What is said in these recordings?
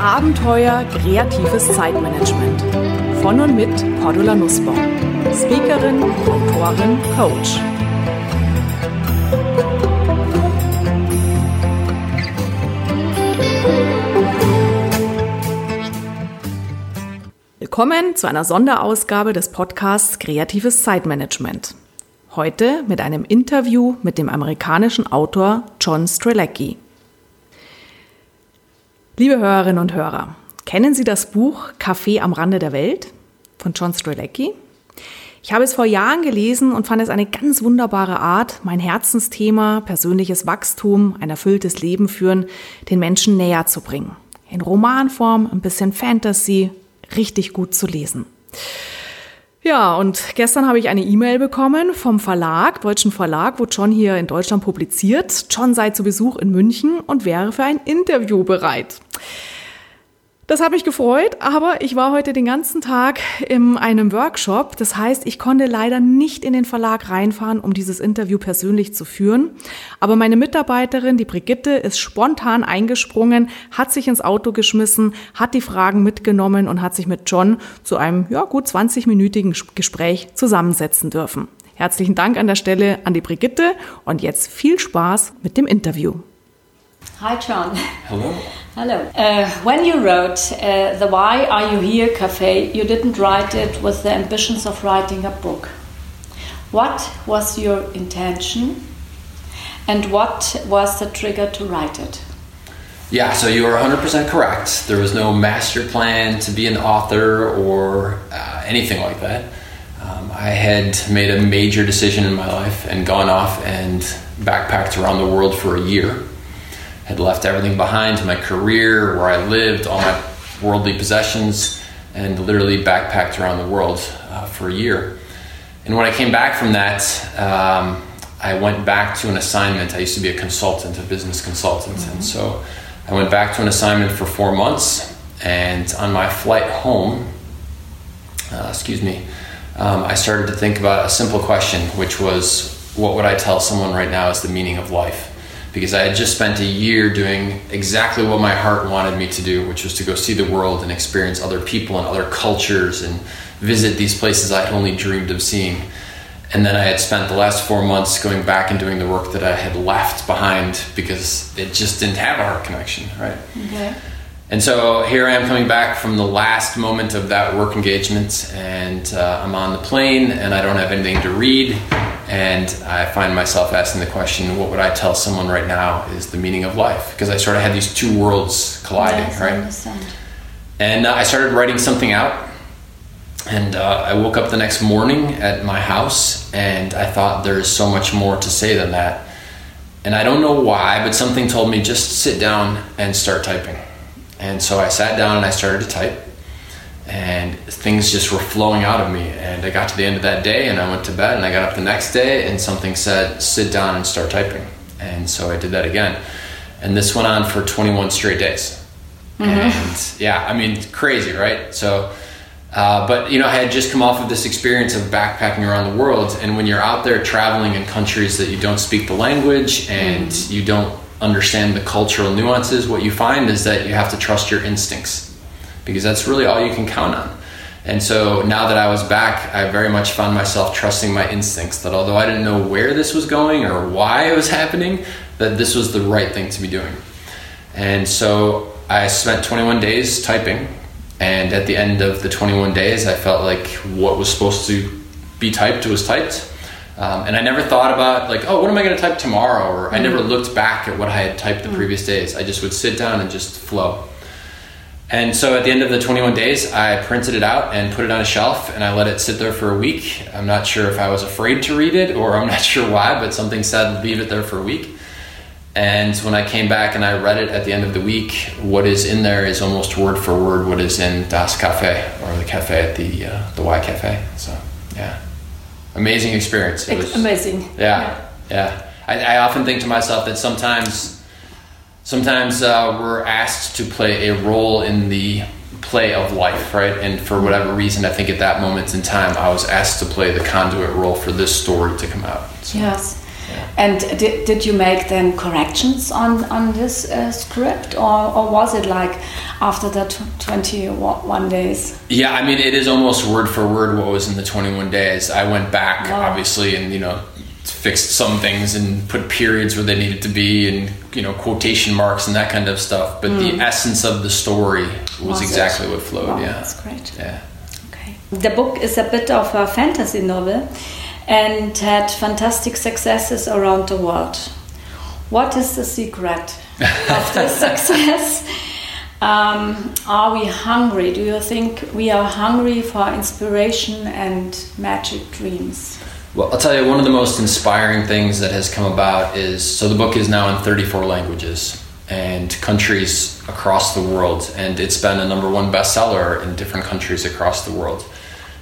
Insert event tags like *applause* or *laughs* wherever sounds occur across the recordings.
Abenteuer kreatives Zeitmanagement. Von und mit Cordula Nussbaum. Speakerin, Autorin, Coach. Willkommen zu einer Sonderausgabe des Podcasts Kreatives Zeitmanagement. Heute mit einem Interview mit dem amerikanischen Autor John Strelecki. Liebe Hörerinnen und Hörer, kennen Sie das Buch Café am Rande der Welt von John Strelecki? Ich habe es vor Jahren gelesen und fand es eine ganz wunderbare Art, mein Herzensthema, persönliches Wachstum, ein erfülltes Leben führen, den Menschen näher zu bringen. In Romanform, ein bisschen Fantasy, richtig gut zu lesen. Ja, und gestern habe ich eine E-Mail bekommen vom Verlag, deutschen Verlag, wo John hier in Deutschland publiziert. John sei zu Besuch in München und wäre für ein Interview bereit. Das hat mich gefreut, aber ich war heute den ganzen Tag in einem Workshop. Das heißt, ich konnte leider nicht in den Verlag reinfahren, um dieses Interview persönlich zu führen. Aber meine Mitarbeiterin, die Brigitte, ist spontan eingesprungen, hat sich ins Auto geschmissen, hat die Fragen mitgenommen und hat sich mit John zu einem ja, gut 20-minütigen Gespräch zusammensetzen dürfen. Herzlichen Dank an der Stelle an die Brigitte und jetzt viel Spaß mit dem Interview. Hi, John. Hello. *laughs* Hello. Uh, when you wrote uh, the Why Are You Here Cafe, you didn't write it with the ambitions of writing a book. What was your intention and what was the trigger to write it? Yeah, so you are 100% correct. There was no master plan to be an author or uh, anything like that. Um, I had made a major decision in my life and gone off and backpacked around the world for a year. Had left everything behind my career, where I lived, all my worldly possessions, and literally backpacked around the world uh, for a year. And when I came back from that, um, I went back to an assignment. I used to be a consultant, a business consultant. Mm-hmm. And so I went back to an assignment for four months. And on my flight home, uh, excuse me, um, I started to think about a simple question, which was what would I tell someone right now is the meaning of life? Because I had just spent a year doing exactly what my heart wanted me to do, which was to go see the world and experience other people and other cultures and visit these places I'd only dreamed of seeing. And then I had spent the last four months going back and doing the work that I had left behind because it just didn't have a heart connection, right? Okay. And so here I am coming back from the last moment of that work engagement, and uh, I'm on the plane, and I don't have anything to read, and I find myself asking the question, what would I tell someone right now is the meaning of life? Because I sort of had these two worlds colliding, yes, right? I understand. And uh, I started writing something out. And uh, I woke up the next morning at my house and I thought there's so much more to say than that. And I don't know why, but something told me just sit down and start typing. And so I sat down and I started to type. And things just were flowing out of me. And I got to the end of that day and I went to bed and I got up the next day and something said, sit down and start typing. And so I did that again. And this went on for 21 straight days. And yeah, I mean, crazy, right? So, uh, but you know, I had just come off of this experience of backpacking around the world, and when you're out there traveling in countries that you don't speak the language and you don't understand the cultural nuances, what you find is that you have to trust your instincts because that's really all you can count on. And so now that I was back, I very much found myself trusting my instincts that although I didn't know where this was going or why it was happening, that this was the right thing to be doing. And so I spent 21 days typing, and at the end of the 21 days, I felt like what was supposed to be typed was typed. Um, and I never thought about like, oh, what am I going to type tomorrow? Or I never looked back at what I had typed the previous days. I just would sit down and just flow. And so at the end of the 21 days, I printed it out and put it on a shelf and I let it sit there for a week. I'm not sure if I was afraid to read it or I'm *laughs* not sure why, but something said leave it there for a week. And when I came back and I read it at the end of the week, what is in there is almost word for word what is in Das Cafe or the cafe at the uh, the Why Cafe. So yeah, amazing experience. It was Amazing. yeah, yeah. I, I often think to myself that sometimes, sometimes uh, we're asked to play a role in the play of life, right? And for whatever reason, I think at that moment in time, I was asked to play the conduit role for this story to come out. So, Yes. And did, did you make then corrections on, on this uh, script, or, or was it like after the 21 days? Yeah, I mean, it is almost word for word what was in the 21 days. I went back, Wow. obviously, and, you know, fixed some things and put periods where they needed to be and, you know, quotation marks and that kind of stuff. But the essence of the story was. Was it? exactly what flowed, Wow, yeah. that's great. Yeah. Okay. The book is a bit of a fantasy novel and had fantastic successes around the world. What is the secret *laughs* of this success? Um, are we hungry? Do you think we are hungry for inspiration and magic dreams? Well, I'll tell you, one of the most inspiring things that has come about is so the book is now in 34 languages and countries across the world, and it's been a number one bestseller in different countries across the world.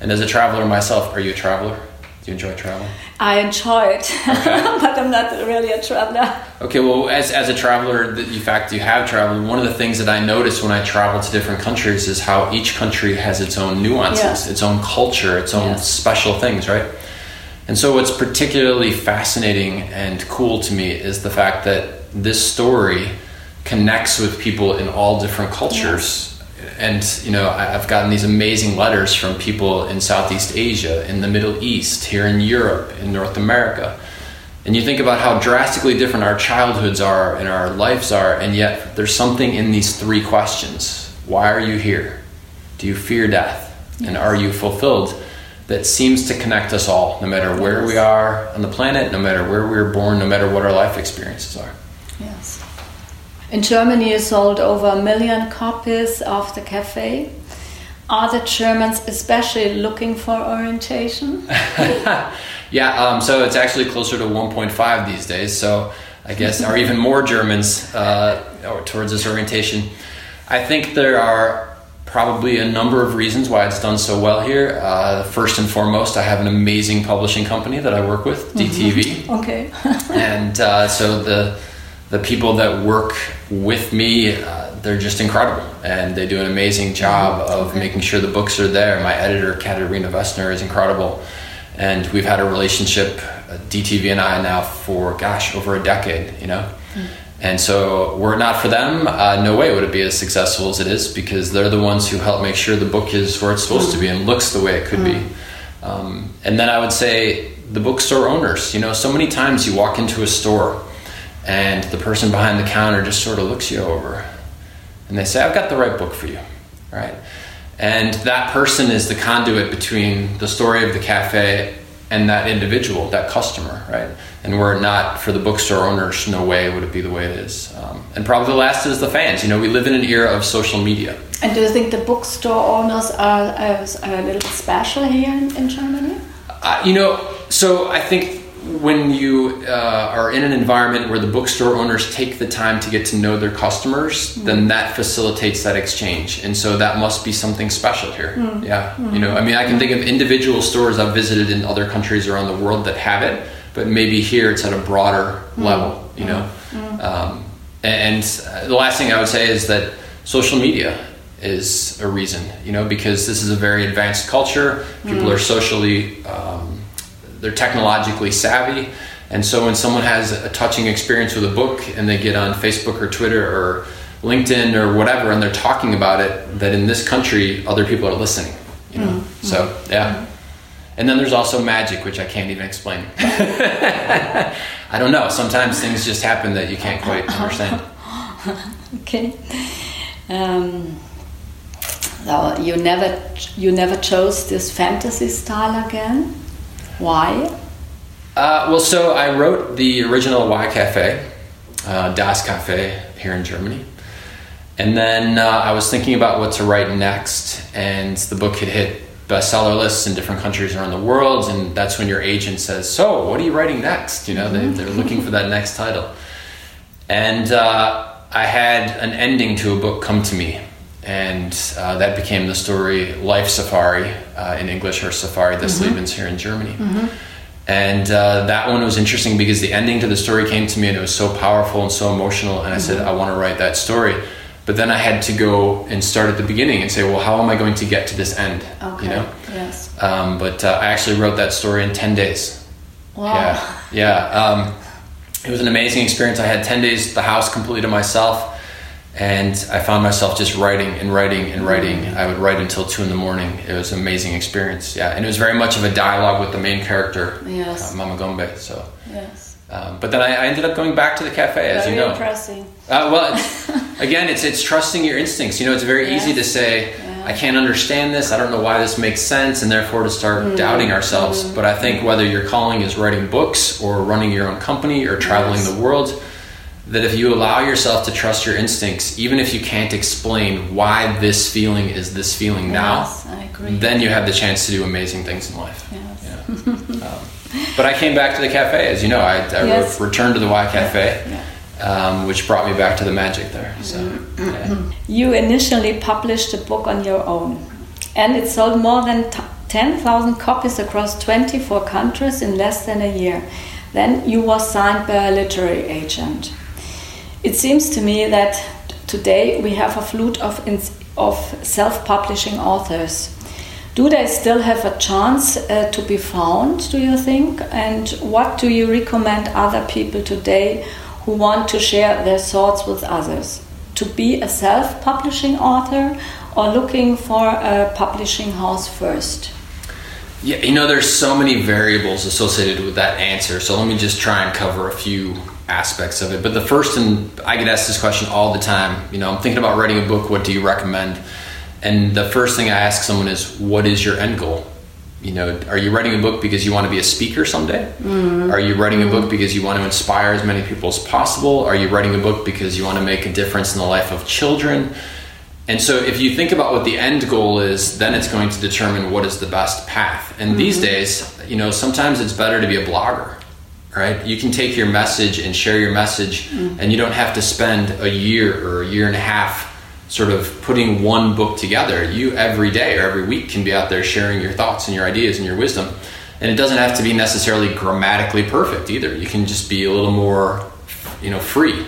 And as a traveler myself, are you a traveler? Do you enjoy traveling? I enjoy it, *laughs* but I'm not really a traveler. Okay, well, as, as a traveler, the in fact you have traveled, one of the things that I notice when I travel to different countries is how each country has its own nuances, Yeah. its own culture, its own special things, right? And so, what's particularly fascinating and cool to me is the fact that this story connects with people in all different cultures. And, you know, I've gotten these amazing letters from people in Southeast Asia, in the Middle East, here in Europe, in North America. And you think about how drastically different our childhoods are and our lives are, and yet there's something in these three questions Why are you here? Do you fear death? And are you fulfilled? That seems to connect us all, no matter where we are on the planet, no matter where we were born, no matter what our life experiences are. Yes. In Germany, you sold over a million copies of the cafe. Are the Germans especially looking for orientation? *laughs* Yeah, um, so it's actually closer to 1.5 these days. So I guess, are even more Germans uh, towards this orientation. I think there are probably a number of reasons why it's done so well here. Uh, first and foremost, I have an amazing publishing company that I work with, DTV. *laughs* Okay. *laughs* and uh, so the the people that work with me uh, they're just incredible. And they do an amazing job of making sure the books are there. My editor katerina vestner is incredible. And we've had a relationship uh, dtv and i now for gosh over a decade you know and so were it not for them uh, no way would it be as successful as it is because they're the ones who help make sure the book is where it's supposed to be and looks the way it could be um, and then I would say the bookstore owners. You know, so many times you walk into a store and the person behind the counter just sort of looks you over and they say, I've got the right book for you, right? And that person is the conduit between the story of the cafe and that individual, that customer, right? And were it not for the bookstore owners, no way would it be the way it is. Um, and probably the last is the fans. You know, we live in an era of social media. and do you think the bookstore owners are, uh, a little special here in, in Germany? Uh, you know, so I think when you uh, are in an environment where the bookstore owners take the time to get to know their customers, then that facilitates that exchange. And so that must be something special here. Yeah. You know, I mean, I can think of individual stores I've visited in other countries around the world that have it, but maybe here it's at a broader level, you know. Um, and the last thing I would say is that social media is a reason, you know, because this is a very advanced culture. People are socially, um, they're technologically savvy. And so when someone has a touching experience with a book and they get on Facebook or Twitter or LinkedIn or whatever and they're talking about it, that in this country other people are listening, you know. So, yeah. And then there's also magic, which I can't even explain. *laughs* I don't know. Sometimes things just happen that you can't quite understand. *laughs* Okay. Um, so you never you never chose this fantasy style again. Why? Uh, well, so I wrote the original Why Cafe, uh, Das Cafe here in Germany. And then uh, I was thinking about what to write next, and the book had hit bestseller lists in different countries around the world, and that's when your agent says, "So, what are you writing next?" You know, they, they're looking for that next title. And uh, I had an ending to a book come to me, and uh, that became the story Life Safari uh, in English or Safari des Lebens here in Germany. And uh, that one was interesting because the ending to the story came to me and it was so powerful and so emotional. And I said, I want to write that story. But then I had to go and start at the beginning and say, well, how am I going to get to this end? Okay. You know? Yes. Um, but uh, I actually wrote that story in 10 days. Wow. Yeah, yeah. Um, it was an amazing experience. I had ten days the house completely to myself, and I found myself just writing and writing and writing. I would write until two in the morning. It was an amazing experience. Yeah, and it was very much of a dialogue with the main character, Yes. uh, Mama Gombe. So, Yes. um, but then I, I ended up going back to the cafe, as Very you know. impressive. Uh, well, it's, *laughs* again, it's it's trusting your instincts. You know, it's very easy to Yes. say, "I can't understand this. I don't know why this makes sense," and therefore to start Mm-hmm. doubting ourselves. But I think whether your calling is writing books or running your own company or traveling Yes. the world, that if you allow yourself to trust your instincts, even if you can't explain why this feeling is this feeling now, Yes, agree. then you have the chance to do amazing things in life. Yes. Yeah. um, but I came back to the cafe, as you know. I, I Yes. re- returned to the Why Cafe, Yeah. um, which brought me back to the magic there. So, Mm-hmm. yeah. *clears throat* You initially published a book on your own, and it sold more than t- 10,000 copies across 24 countries in less than a year. Then you were signed by a literary agent. It seems to me that today we have a flood of, of self publishing authors. Do they still have a chance uh, to be found, do you think? And what do you recommend other people today who want to share their thoughts with others? To be a self publishing author or looking for a publishing house first? Yeah, you know, there's so many variables associated with that answer. So let me just try and cover a few aspects of it. But the first, and I get asked this question all the time. You know, I'm thinking about writing a book. What do you recommend? And the first thing I ask someone is, what is your end goal? You know, are you writing a book because you want to be a speaker someday? Mm-hmm. Are you writing a book mm-hmm. because you want to inspire as many people as possible? Are you writing a book because you want to make a difference in the life of children? And so, if you think about what the end goal is, then it's going to determine what is the best path. And these mm-hmm. days, you know, sometimes it's better to be a blogger, right? You can take your message and share your message, and you don't have to spend a year or a year and a half sort of putting one book together. You every day or every week can be out there sharing your thoughts and your ideas and your wisdom. And it doesn't have to be necessarily grammatically perfect either. You can just be a little more, you know, free.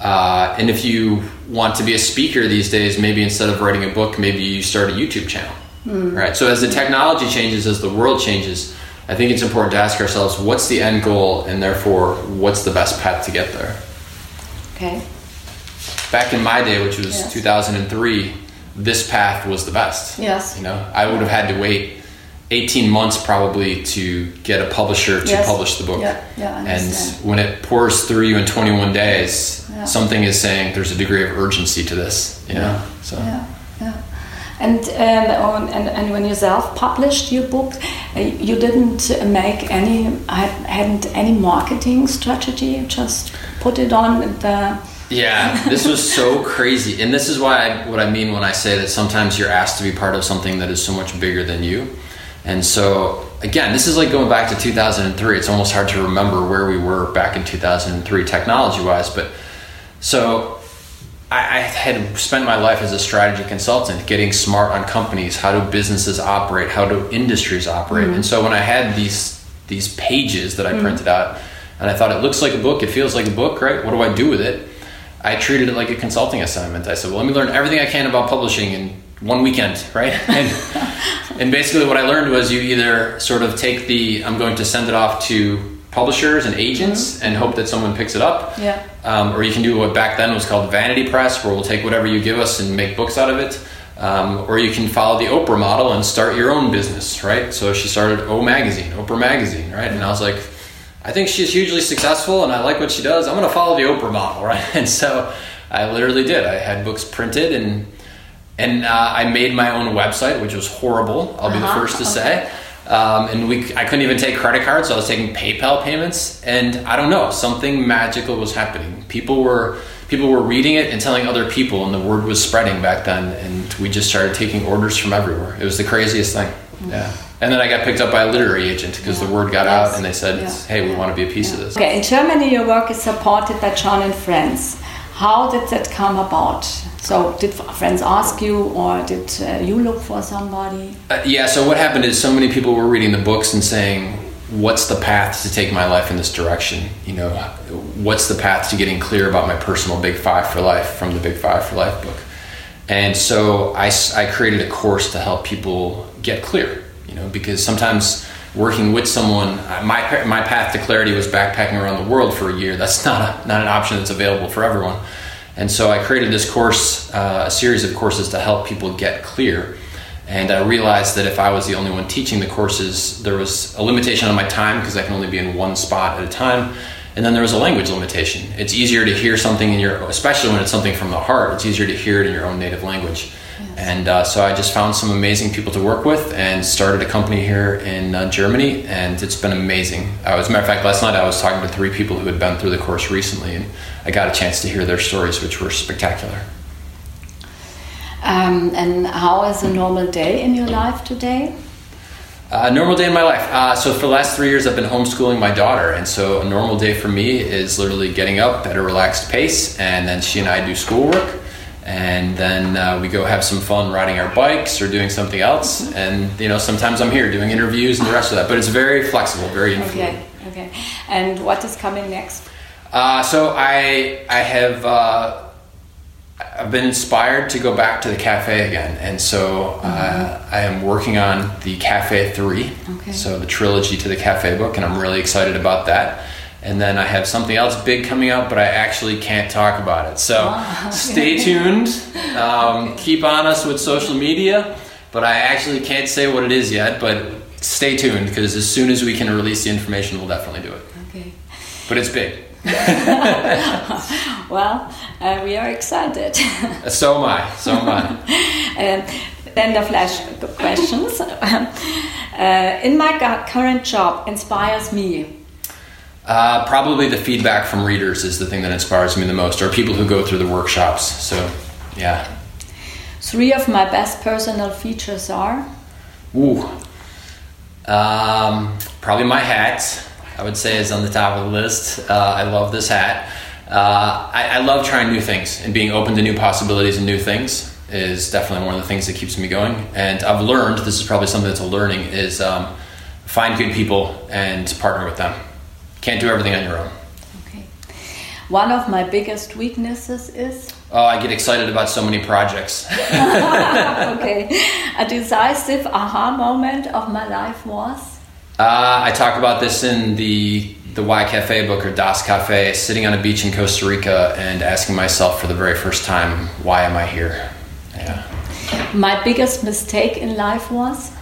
Uh, and if you want to be a speaker these days, maybe instead of writing a book, maybe you start a YouTube channel. Right. So as the technology changes, as the world changes, I think it's important to ask ourselves what's the end goal, and therefore what's the best path to get there. Okay. Back in my day, which was Yes. 2003, this path was the best. Yes. You know, I would have had to wait 18 months probably to get a publisher to Yes. publish the book. Yeah, yeah, I and when it pours through you in 21 days, Yeah. something is saying there's a degree of urgency to this. You know? So Yeah, yeah. And um, on, and, and when you self-published your book, uh, you didn't make any had, hadn't any marketing strategy. Just put it on the Yeah, this was so crazy, and this is why I, what I mean when I say that sometimes you're asked to be part of something that is so much bigger than you. And so again, this is like going back to 2003. It's almost hard to remember where we were back in 2003 technology-wise, but so I, I had spent my life as a strategy consultant, getting smart on companies, how do businesses operate, how do industries operate, mm-hmm. and so when I had these these pages that I mm-hmm. printed out, and I thought it looks like a book, it feels like a book, right? What do I do with it? I treated it like a consulting assignment. I said, well, let me learn everything I can about publishing in one weekend, *laughs* right? And, and basically, what I learned was you either sort of take the, I'm going to send it off to publishers and agents and hope that someone picks it up. Yeah. Um, or you can do what back then was called vanity press, where we'll take whatever you give us and make books out of it. Um, or you can follow the Oprah model and start your own business, right? So she started O Magazine, Oprah Magazine, right? And I was like, I think she's hugely successful and I like what she does. I'm going to follow the Oprah model, *laughs* right? And so I literally did. I had books printed and and uh, I made my own website, which was horrible. I'll be the Uh-huh, first to say. Um, and we, I couldn't even take credit cards, so I was taking PayPal payments. And I don't know, something magical was happening. People were people were reading it and telling other people, and the word was spreading back then. And we just started taking orders from everywhere. It was the craziest thing. Yeah. And then I got picked up by a literary agent because the word got Yes. out, and they said, Yeah. "Hey, we want to be a piece of this." Okay, in Germany, your work is supported by John and Friends. How did that come about? So, did friends ask you, or did uh, you look for somebody? Uh, yeah, so what happened is so many people were reading the books and saying, What's the path to take my life in this direction? You know, what's the path to getting clear about my personal Big Five for Life from the Big Five for Life book? And so I, I created a course to help people get clear, you know, because sometimes working with someone. uh, My my path to clarity was backpacking around the world for a year. That's *laughs* not a, not an option that's available for everyone. And so I created this course, uh, a series of courses to help people get clear. And I realized that if I was the only one teaching the courses, there was a limitation on my time because I can only be in one spot at a time. And then there was a language limitation. It's easier to hear something in your, especially when it's something from the heart, it's easier to hear it in your own native language. And uh, so I just found some amazing people to work with and started a company here in uh, Germany, and it's been amazing. Uh, as a matter of fact, last night I was talking to three people who had been through the course recently, and I got a chance to hear their stories, which were spectacular. Um, and how is a normal day in your life today? A uh, normal day in my life. Uh, so for the last three years, I've been homeschooling my daughter, and so a normal day for me is literally getting up at a relaxed pace, and then she and I do schoolwork, and then uh, we go have some fun riding our bikes or doing something else, and you know sometimes I'm here doing interviews and the rest of that. But it's very flexible, very influent. Okay, okay. And what is coming next? Uh, so I I have uh, I've been inspired to go back to the cafe again, and so uh, I am working on the Cafe Three, Okay. so the trilogy to the Cafe book, and I'm really excited about that. And then I have something else big coming out, but I actually can't talk about it. So Wow. stay *laughs* tuned. Um, keep on us with social media, but I actually can't say what it is yet. But stay tuned because as soon as we can release the information, we'll definitely do it. Okay. But it's big. *laughs* Well, uh, we are excited. *laughs* So am I. So am I. Um, then the flash questions. uh, in my current job inspires me. Uh, probably the feedback from readers is the thing that inspires me the most, or people who go through the workshops. So, yeah. Three of my best personal features are Ooh. Um, probably my hat, I would say, is on the top of the list. Uh, I love this hat. Uh, I, I love trying new things and being open to new possibilities and new things is definitely one of the things that keeps me going. And I've learned, this is probably something that's a learning, is um, find good people and partner with them. Can't do everything on your own. okay. One of my biggest weaknesses is Oh, I get excited about so many projects. *laughs* *laughs* okay. A decisive aha moment of my life was Uh, I talk about this in the the Why Cafe book or Das Cafe, sitting on a beach in Costa Rica and asking myself for the very first time, why am I here? Yeah. my biggest mistake in life was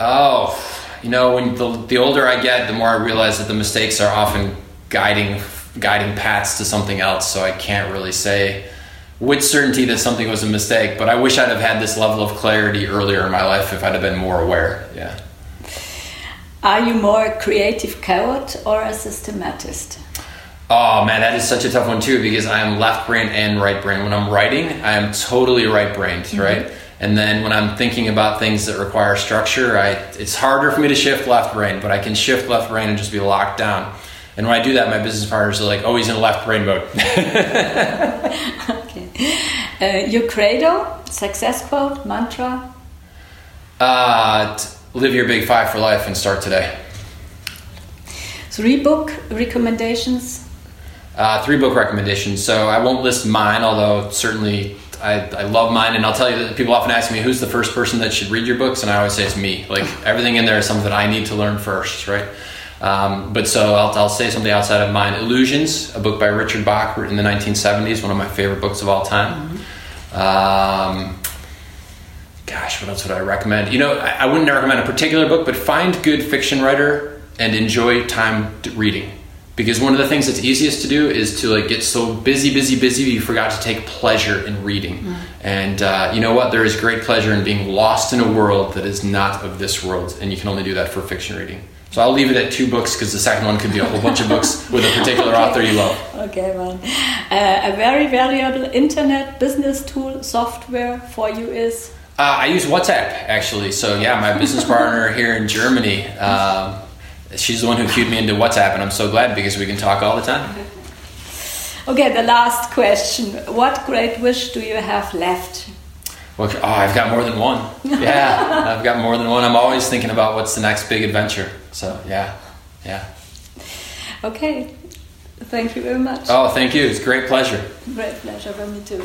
Oh, you know, when the, the older I get, the more I realize that the mistakes are often guiding guiding paths to something else. So I can't really say with certainty that something was a mistake. But I wish I'd have had this level of clarity earlier in my life if I'd have been more aware. Yeah. Are you more a creative coward or a systematist? Oh man, that is such a tough one too because I am left brain and right brain. When I'm writing, I am totally mm-hmm. right brained, right? And then when I'm thinking about things that require structure, I it's harder for me to shift left brain, but I can shift left brain and just be locked down. And when I do that, my business partners are like, "Oh, he's in left brain mode." *laughs* Okay. Uh, your credo, success quote, mantra? uh, live your big five for life and start today. Three book recommendations? Uh, three book recommendations. So I won't list mine, although certainly I, I love mine. And I'll tell you that people often ask me, who's the first person that should read your books? And I always say it's me. Like *laughs* everything in there is something that I need to learn first, right? Um, but so I'll, I'll say something outside of mine. Illusions, a book by Richard Bach written in the 1970s, one of my favorite books of all time. Um, gosh, what else would I recommend? You know, I, I wouldn't recommend a particular book, but find good fiction writer and enjoy time reading. Because one of the things that's easiest to do is to like get so busy, busy, busy, you forgot to take pleasure in reading. And uh, you know what? There is great pleasure in being lost in a world that is not of this world, and you can only do that for fiction reading. So I'll leave it at two books because the second one could be a whole bunch of books with a particular author you love. Okay, man. Uh, a very valuable internet business tool software for you is? Uh, I use WhatsApp actually. So yeah, my business partner here in Germany, um, she's the one who cued me into WhatsApp, and I'm so glad because we can talk all the time. Okay, the last question. What great wish do you have left? Well, oh, I've got more than one. *laughs* Yeah, I've got more than one. I'm always thinking about what's the next big adventure. So yeah, yeah. Okay, thank you very much. Oh, thank you. It's a great pleasure. Great pleasure for me too.